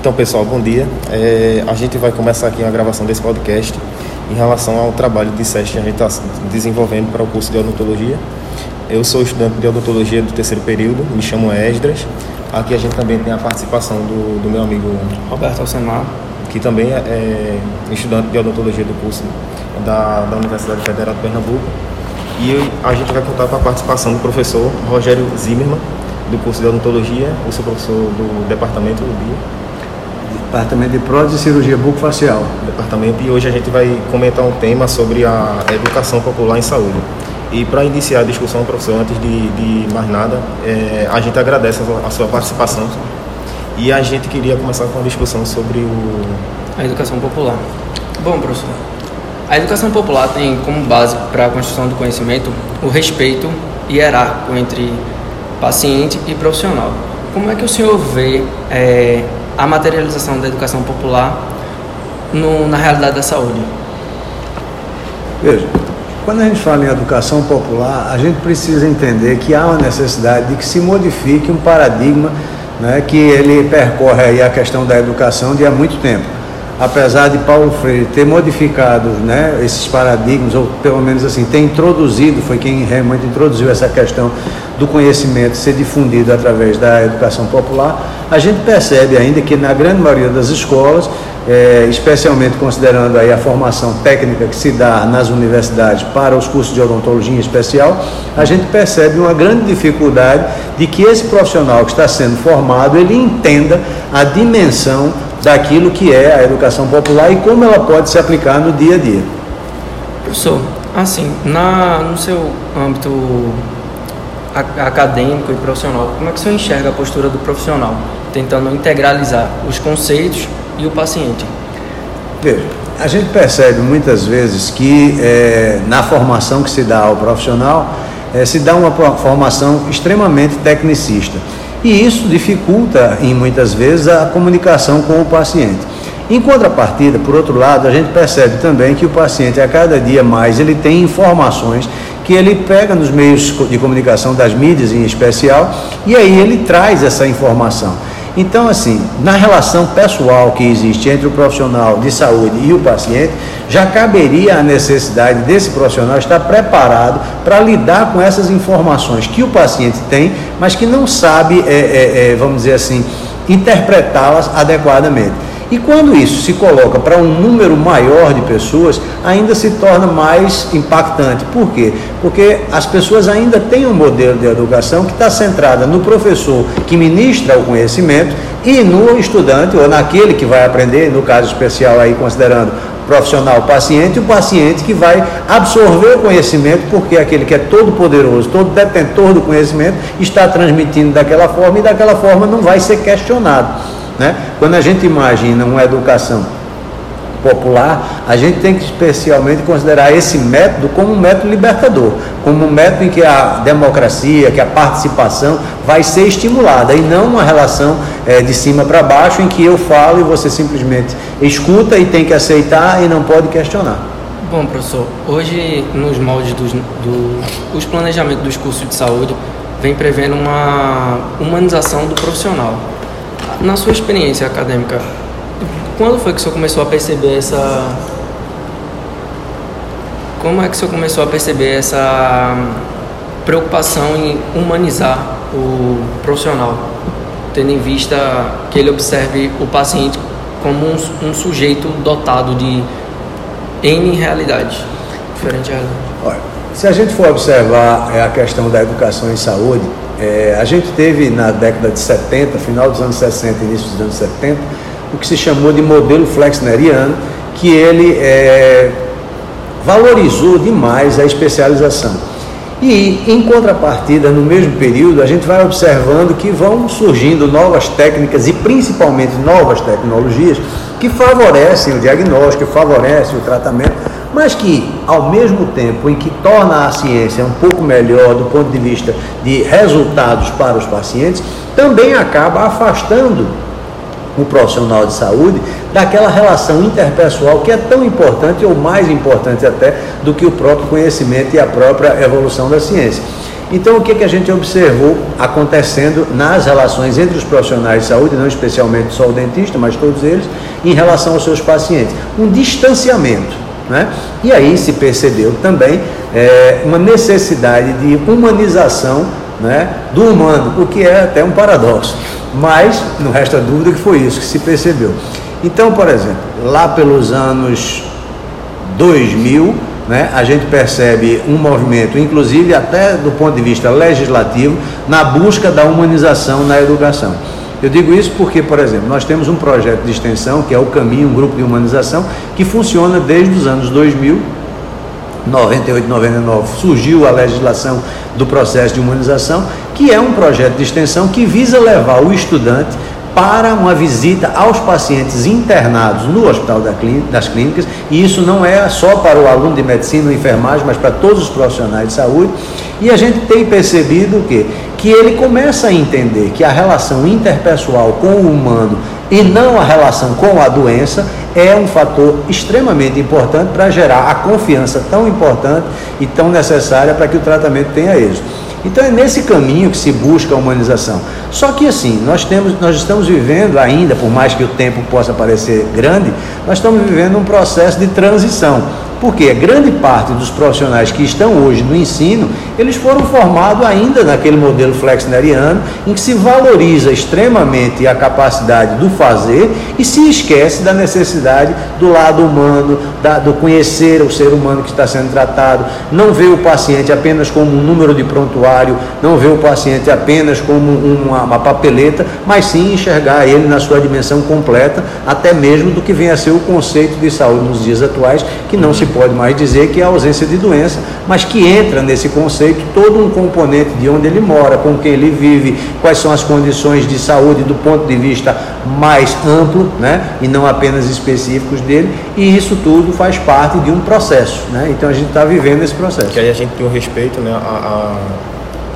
Então, pessoal, bom dia. É, a gente vai começar aqui a gravação desse podcast em relação ao trabalho de SESC que a gente está desenvolvendo para o curso de odontologia. Eu sou estudante de odontologia do terceiro período, me chamo Esdras. Aqui a gente também tem a participação do, do meu amigo Roberto Alcemar, que também é, é estudante de odontologia do curso da, da Universidade Federal de Pernambuco. E a gente vai contar com a participação do professor Rogério Zimmermann, do curso de odontologia, o seu professor do departamento do BIO. Departamento de Prótese e Cirurgia Bucofacial. Departamento, e hoje a gente vai comentar um tema sobre a educação popular em saúde. E para iniciar a discussão, professor, antes de, de mais nada, é, a gente agradece a sua participação e a gente queria começar com uma discussão sobre o... a educação popular. Bom, professor, a educação popular tem como base para a construção do conhecimento o respeito hierárquico entre paciente e profissional. Como é que o senhor vê é, a materialização da educação popular no, na realidade da saúde? Veja, quando a gente fala em educação popular, a gente precisa entender que há uma necessidade de que se modifique um paradigma né, que ele percorre a questão da educação de há muito tempo apesar de Paulo Freire ter modificado né, esses paradigmas, ou pelo menos assim, ter introduzido, foi quem realmente introduziu essa questão do conhecimento ser difundido através da educação popular, a gente percebe ainda que na grande maioria das escolas, é, especialmente considerando aí a formação técnica que se dá nas universidades para os cursos de odontologia especial, a gente percebe uma grande dificuldade de que esse profissional que está sendo formado, ele entenda a dimensão daquilo que é a educação popular e como ela pode se aplicar no dia a dia. Professor, assim, na, no seu âmbito acadêmico e profissional, como é que senhor enxerga a postura do profissional, tentando integralizar os conceitos e o paciente? Veja, a gente percebe muitas vezes que é, na formação que se dá ao profissional, é, se dá uma formação extremamente tecnicista e isso dificulta, em muitas vezes, a comunicação com o paciente. Em contrapartida, por outro lado, a gente percebe também que o paciente, a cada dia mais, ele tem informações que ele pega nos meios de comunicação das mídias em especial e aí ele traz essa informação. Então, assim, na relação pessoal que existe entre o profissional de saúde e o paciente, já caberia a necessidade desse profissional estar preparado para lidar com essas informações que o paciente tem, mas que não sabe, é, é, é, vamos dizer assim, interpretá-las adequadamente. E quando isso se coloca para um número maior de pessoas, ainda se torna mais impactante. Por quê? Porque as pessoas ainda têm um modelo de educação que está centrada no professor que ministra o conhecimento e no estudante ou naquele que vai aprender, no caso especial aí considerando profissional paciente, o paciente que vai absorver o conhecimento, porque aquele que é todo poderoso, todo detentor do conhecimento, está transmitindo daquela forma e daquela forma não vai ser questionado. Né? Quando a gente imagina uma educação popular, a gente tem que especialmente considerar esse método como um método libertador, como um método em que a democracia, que a participação vai ser estimulada e não uma relação é, de cima para baixo em que eu falo e você simplesmente escuta e tem que aceitar e não pode questionar. Bom, professor, hoje nos moldes dos do, os planejamentos dos cursos de saúde vem prevendo uma humanização do profissional na sua experiência acadêmica, quando foi que o senhor começou a perceber essa. Como é que o senhor começou a perceber essa preocupação em humanizar o profissional, tendo em vista que ele observe o paciente como um, um sujeito dotado de N realidades, diferente realidade? Olha, se a gente for observar é, a questão da educação em saúde, é, a gente teve na década de 70, final dos anos 60 início dos anos 70, o que se chamou de modelo flexneriano, que ele é, valorizou demais a especialização. E, em contrapartida, no mesmo período, a gente vai observando que vão surgindo novas técnicas e principalmente novas tecnologias que favorecem o diagnóstico, favorecem o tratamento, mas que, ao mesmo tempo em que torna a ciência um pouco melhor do ponto de vista de resultados para os pacientes, também acaba afastando o profissional de saúde daquela relação interpessoal que é tão importante ou mais importante até do que o próprio conhecimento e a própria evolução da ciência. Então, o que, que a gente observou acontecendo nas relações entre os profissionais de saúde, não especialmente só o dentista, mas todos eles, em relação aos seus pacientes? Um distanciamento. Né? E aí se percebeu também é, uma necessidade de humanização né, do humano, o que é até um paradoxo. Mas não resta dúvida que foi isso que se percebeu. Então, por exemplo, lá pelos anos 2000, né, a gente percebe um movimento, inclusive até do ponto de vista legislativo, na busca da humanização na educação. Eu digo isso porque, por exemplo, nós temos um projeto de extensão, que é o Caminho, um grupo de humanização, que funciona desde os anos 2000, 98, 99, surgiu a legislação do processo de humanização, que é um projeto de extensão que visa levar o estudante para uma visita aos pacientes internados no Hospital das Clínicas, e isso não é só para o aluno de medicina ou enfermagem, mas para todos os profissionais de saúde. E a gente tem percebido o quê? Que ele começa a entender que a relação interpessoal com o humano e não a relação com a doença é um fator extremamente importante para gerar a confiança tão importante e tão necessária para que o tratamento tenha êxito. Então é nesse caminho que se busca a humanização. Só que assim, nós, temos, nós estamos vivendo ainda, por mais que o tempo possa parecer grande, nós estamos vivendo um processo de transição. Porque grande parte dos profissionais que estão hoje no ensino, eles foram formados ainda naquele modelo flexneriano, em que se valoriza extremamente a capacidade do fazer e se esquece da necessidade do lado humano, da, do conhecer o ser humano que está sendo tratado, não vê o paciente apenas como um número de prontuário, não vê o paciente apenas como uma, uma papeleta, mas sim enxergar ele na sua dimensão completa, até mesmo do que vem a ser o conceito de saúde nos dias atuais, que não se pode mais dizer que é a ausência de doença, mas que entra nesse conceito todo um componente de onde ele mora, com quem ele vive, quais são as condições de saúde do ponto de vista mais amplo, né, e não apenas específicos dele, e isso tudo faz parte de um processo, né? Então a gente está vivendo esse processo. Que aí a gente tem o respeito, né, a, a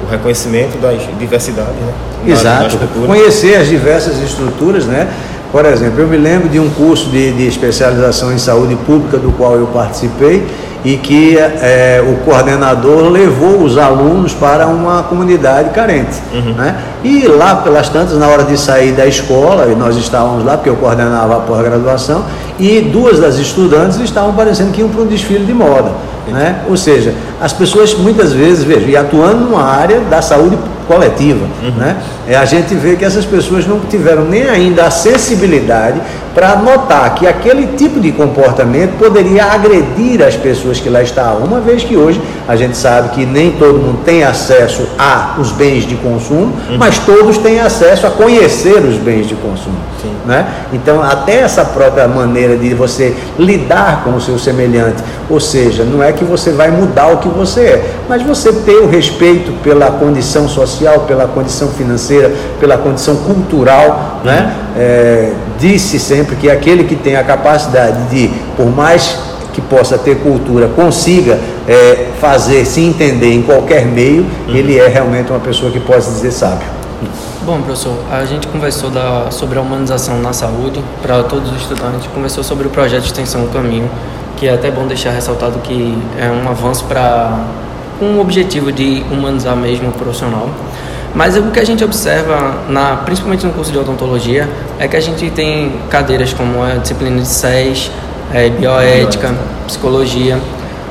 o reconhecimento das diversidades, né? Exato. Conhecer as diversas estruturas, né? Por exemplo, eu me lembro de um curso de, de especialização em saúde pública do qual eu participei e que é, o coordenador levou os alunos para uma comunidade carente. Uhum. Né? E lá pelas tantas, na hora de sair da escola, e nós estávamos lá, porque eu coordenava a pós-graduação, e duas das estudantes estavam parecendo que iam para um desfile de moda. Né? Ou seja, as pessoas muitas vezes, veja, e atuando numa área da saúde coletiva, uhum. né? É, a gente vê que essas pessoas não tiveram nem ainda acessibilidade para notar que aquele tipo de comportamento poderia agredir as pessoas que lá estavam, uma vez que hoje a gente sabe que nem todo mundo tem acesso a os bens de consumo, uhum. mas todos têm acesso a conhecer os bens de consumo. Né? Então, até essa própria maneira de você lidar com o seu semelhante, ou seja, não é que você vai mudar o que você é, mas você ter o respeito pela condição social, pela condição financeira, pela condição cultural, né? É, disse sempre que aquele que tem a capacidade de, por mais que possa ter cultura, consiga é, fazer se entender em qualquer meio, uhum. ele é realmente uma pessoa que pode dizer sábio. Bom, professor, a gente conversou da, sobre a humanização na saúde para todos os estudantes, conversou sobre o projeto de extensão do caminho, que é até bom deixar ressaltado que é um avanço para o objetivo de humanizar mesmo o profissional. Mas o que a gente observa, na, principalmente no curso de odontologia, é que a gente tem cadeiras como a disciplina de SES, é, bioética, psicologia,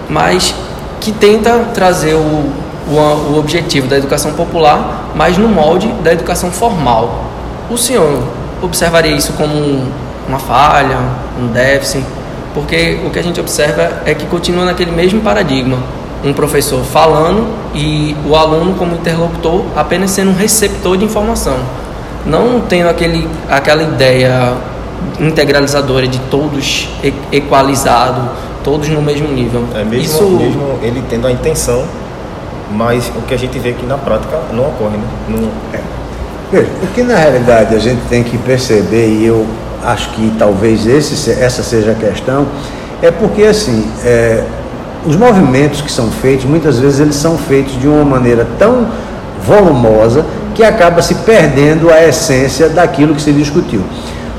mas que tenta trazer o, o, o objetivo da educação popular, mas no molde da educação formal. O senhor observaria isso como uma falha, um déficit? Porque o que a gente observa é que continua naquele mesmo paradigma um professor falando e o aluno como interlocutor apenas sendo um receptor de informação, não tendo aquele, aquela ideia integralizadora de todos equalizado, todos no mesmo nível. É mesmo, Isso... mesmo ele tendo a intenção, mas o que a gente vê aqui na prática não ocorre, né? Não... É. Veja, o que na realidade a gente tem que perceber, e eu acho que talvez esse, essa seja a questão, é porque assim, é, os movimentos que são feitos, muitas vezes eles são feitos de uma maneira tão volumosa que acaba se perdendo a essência daquilo que se discutiu.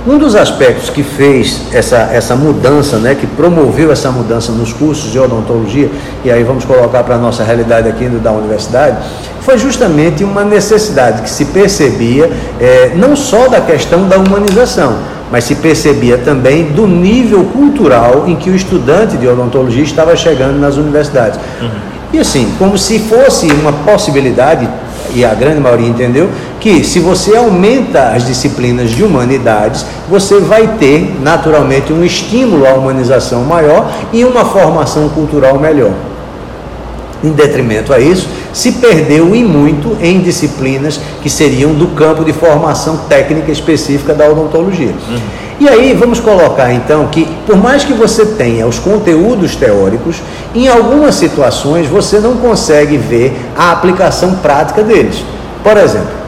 Um dos aspectos que fez essa, essa mudança, né, que promoveu essa mudança nos cursos de odontologia, e aí vamos colocar para a nossa realidade aqui da universidade, foi justamente uma necessidade que se percebia é, não só da questão da humanização, mas se percebia também do nível cultural em que o estudante de odontologia estava chegando nas universidades. Uhum. E assim, como se fosse uma possibilidade e a grande maioria entendeu, que se você aumenta as disciplinas de humanidades, você vai ter naturalmente um estímulo à humanização maior e uma formação cultural melhor. Em detrimento a isso, se perdeu e muito em disciplinas que seriam do campo de formação técnica específica da odontologia. Uhum. E aí vamos colocar então que, por mais que você tenha os conteúdos teóricos, em algumas situações você não consegue ver a aplicação prática deles. Por exemplo,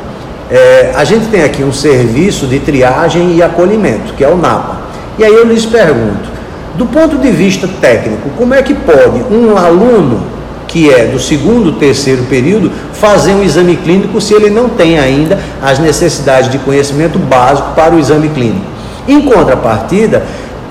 é, a gente tem aqui um serviço de triagem e acolhimento, que é o NAPA. E aí eu lhes pergunto, do ponto de vista técnico, como é que pode um aluno que é do segundo, terceiro período, fazer um exame clínico se ele não tem ainda as necessidades de conhecimento básico para o exame clínico? Em contrapartida,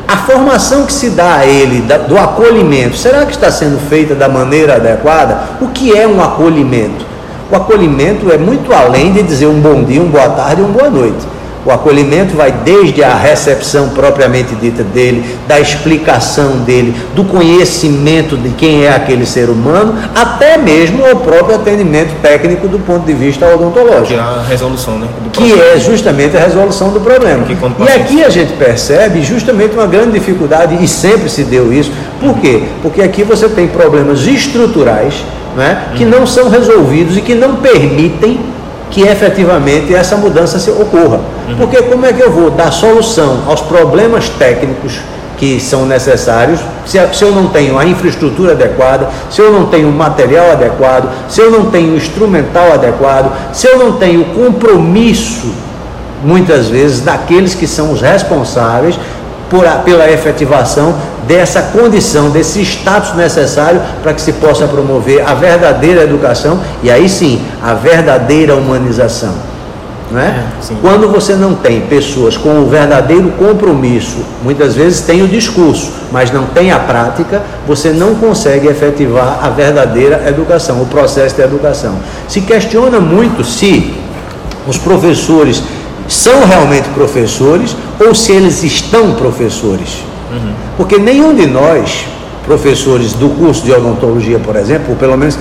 a formação que se dá a ele do acolhimento, será que está sendo feita da maneira adequada? O que é um acolhimento? O acolhimento é muito além de dizer um bom dia, uma boa tarde e uma boa noite. O acolhimento vai desde a recepção propriamente dita dele, da explicação dele, do conhecimento de quem é aquele ser humano, até mesmo o próprio atendimento técnico do ponto de vista odontológico. Que é a resolução, né? que é justamente a resolução do problema. E aqui a gente percebe justamente uma grande dificuldade, e sempre se deu isso. Por quê? Porque aqui você tem problemas estruturais né, que não são resolvidos e que não permitem que efetivamente essa mudança se ocorra. Uhum. Porque como é que eu vou dar solução aos problemas técnicos que são necessários, se, se eu não tenho a infraestrutura adequada, se eu não tenho o material adequado, se eu não tenho o instrumental adequado, se eu não tenho o compromisso, muitas vezes, daqueles que são os responsáveis por, pela efetivação dessa condição, desse status necessário para que se possa promover a verdadeira educação e aí sim a verdadeira humanização. Não é? é Quando você não tem pessoas com o verdadeiro compromisso, muitas vezes tem o discurso, mas não tem a prática, você não consegue efetivar a verdadeira educação, o processo de educação. Se questiona muito se os professores são realmente professores ou se eles estão professores. Uhum. Porque nenhum de nós, professores do curso de odontologia, por exemplo, ou pelo menos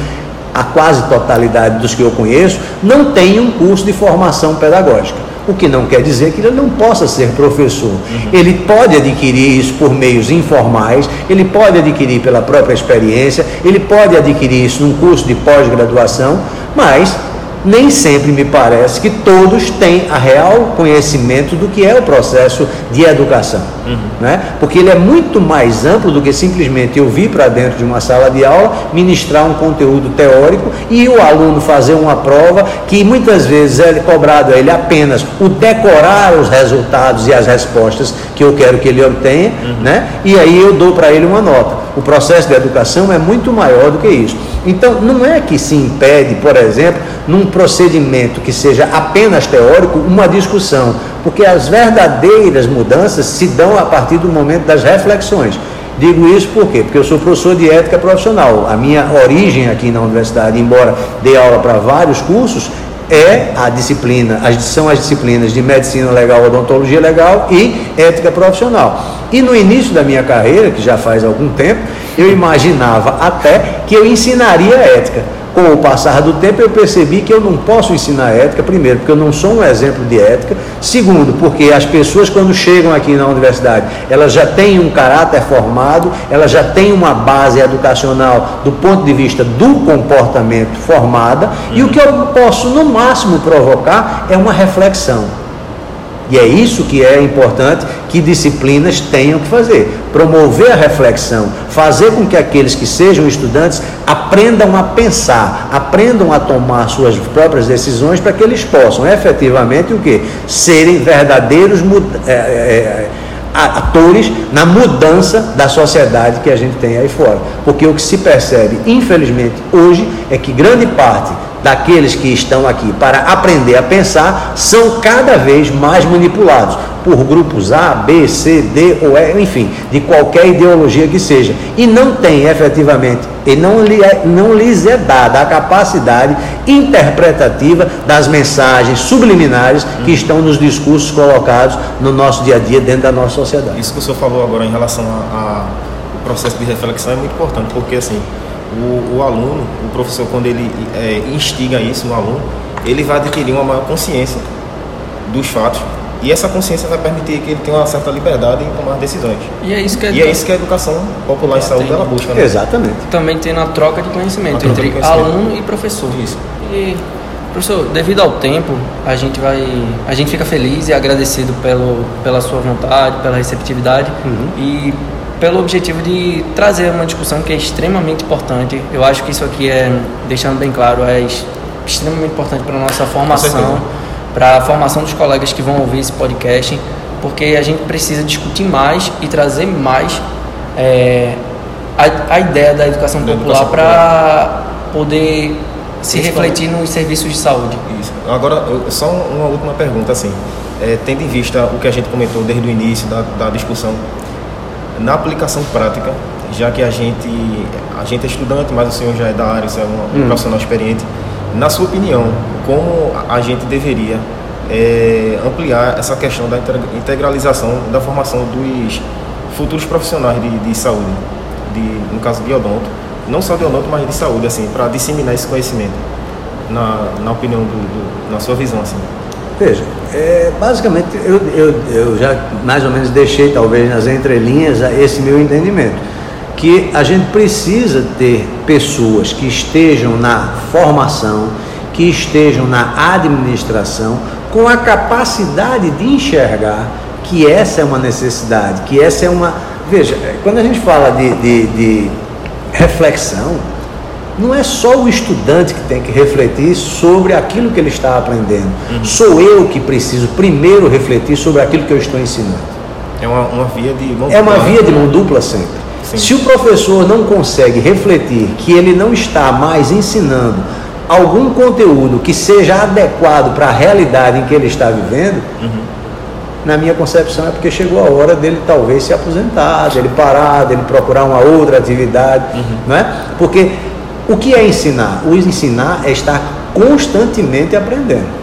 a quase totalidade dos que eu conheço, não tem um curso de formação pedagógica. O que não quer dizer que ele não possa ser professor. Uhum. Ele pode adquirir isso por meios informais, ele pode adquirir pela própria experiência, ele pode adquirir isso num curso de pós-graduação, mas nem sempre me parece que todos têm a real conhecimento do que é o processo de educação, uhum. né? porque ele é muito mais amplo do que simplesmente eu vir para dentro de uma sala de aula, ministrar um conteúdo teórico e o aluno fazer uma prova que muitas vezes é cobrado a ele apenas o decorar os resultados e as respostas que eu quero que ele obtenha, uhum. né? e aí eu dou para ele uma nota. O processo de educação é muito maior do que isso. Então, não é que se impede, por exemplo, num procedimento que seja apenas teórico, uma discussão, porque as verdadeiras mudanças se dão a partir do momento das reflexões. Digo isso por quê? Porque eu sou professor de ética profissional. A minha origem aqui na universidade, embora dê aula para vários cursos, é a disciplina, são as disciplinas de medicina legal, odontologia legal e ética profissional. E no início da minha carreira, que já faz algum tempo, eu imaginava até que eu ensinaria ética com o passar do tempo, eu percebi que eu não posso ensinar ética, primeiro, porque eu não sou um exemplo de ética, segundo, porque as pessoas, quando chegam aqui na universidade, elas já têm um caráter formado, elas já têm uma base educacional do ponto de vista do comportamento formada, e o que eu posso, no máximo, provocar é uma reflexão. E é isso que é importante que disciplinas tenham que fazer: promover a reflexão, fazer com que aqueles que sejam estudantes aprendam a pensar, aprendam a tomar suas próprias decisões para que eles possam efetivamente o que serem verdadeiros é, é, é, atores na mudança da sociedade que a gente tem aí fora. Porque o que se percebe, infelizmente, hoje é que grande parte daqueles que estão aqui para aprender a pensar são cada vez mais manipulados por grupos A, B, C, D ou E, enfim, de qualquer ideologia que seja. E não tem efetivamente, e não, lhe é, não lhes é dada a capacidade interpretativa das mensagens subliminares que uhum. estão nos discursos colocados no nosso dia a dia dentro da nossa sociedade. Isso que o senhor falou agora em relação ao processo de reflexão é muito importante, porque assim, o, o aluno, o professor, quando ele é, instiga isso no aluno, ele vai adquirir uma maior consciência dos fatos e essa consciência vai permitir que ele tenha uma certa liberdade em tomar decisões. E é isso que, a, e é isso que a educação popular em saúde ela busca. Né? Exatamente. Também tem na troca de conhecimento troca entre de conhecimento. aluno e professor. Isso. E, professor, devido ao tempo, a gente vai, a gente fica feliz e agradecido pelo, pela sua vontade, pela receptividade uhum. e pelo objetivo de trazer uma discussão que é extremamente importante. Eu acho que isso aqui é, deixando bem claro, é extremamente importante para a nossa formação para a formação dos colegas que vão ouvir esse podcast, porque a gente precisa discutir mais e trazer mais é, a, a, ideia da educação da popular para poder se Isso refletir nos serviços de saúde. Isso. Agora, só uma última pergunta, assim, é, tendo em vista o que a gente comentou desde o início da, da discussão, na aplicação prática, já que a gente, a gente é estudante, mas o senhor já é da área, você é um, um hum. profissional experiente, na sua opinião, como a gente deveria é, ampliar essa questão da integralização da formação dos futuros profissionais de, de saúde, de, no caso de odonto, não só de odonto, mas de saúde, assim, para disseminar esse conhecimento, na, na opinião, do, do, na sua visão, assim. Veja, é, basicamente eu, eu, eu já mais ou menos deixei talvez nas entrelinhas esse meu entendimento que a gente precisa ter pessoas que estejam na formação, que estejam na administração, com a capacidade de enxergar que essa é uma necessidade, que essa é uma. Veja, quando a gente fala de, de, de reflexão, não é só o estudante que tem que refletir sobre aquilo que ele está aprendendo. Uhum. Sou eu que preciso primeiro refletir sobre aquilo que eu estou ensinando. É uma, uma via de mão dupla. É uma via de mão dupla sempre. Sim. Se o professor não consegue refletir que ele não está mais ensinando algum conteúdo que seja adequado para a realidade em que ele está vivendo, uhum. na minha concepção é porque chegou a hora dele talvez se aposentar, dele parar, dele procurar uma outra atividade, uhum. não é? Porque o que é ensinar? O ensinar é estar constantemente aprendendo.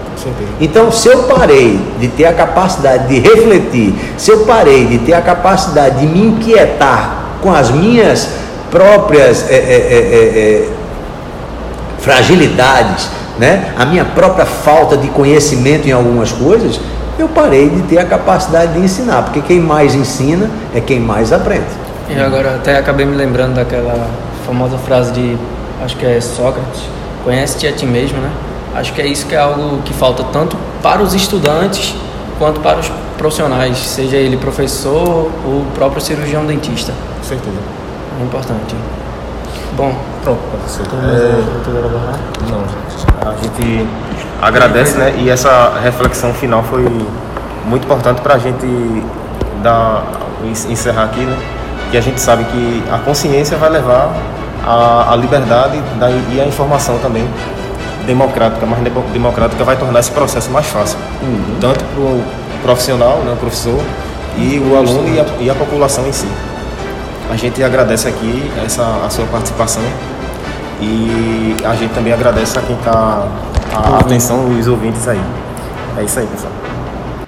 Então, se eu parei de ter a capacidade de refletir, se eu parei de ter a capacidade de me inquietar com as minhas próprias é, é, é, é, fragilidades, né? a minha própria falta de conhecimento em algumas coisas, eu parei de ter a capacidade de ensinar, porque quem mais ensina é quem mais aprende. E agora até acabei me lembrando daquela famosa frase de, acho que é Sócrates, conhece-te a ti mesmo, né? Acho que é isso que é algo que falta tanto para os estudantes quanto para os profissionais, seja ele professor ou próprio cirurgião dentista. Com certeza. É importante. Bom, pronto, professor. É... Não, a gente agradece, né? E essa reflexão final foi muito importante para a gente dar, encerrar aqui, né? Que a gente sabe que a consciência vai levar a, a liberdade da, e a informação também democrática, mais democrática vai tornar esse processo mais fácil, uhum. tanto para o profissional, né, o professor, e o aluno e a, e a, população em si. A gente agradece aqui essa, a sua participação e a gente também agradece a quem está a atenção, os ouvintes aí. É isso aí, pessoal.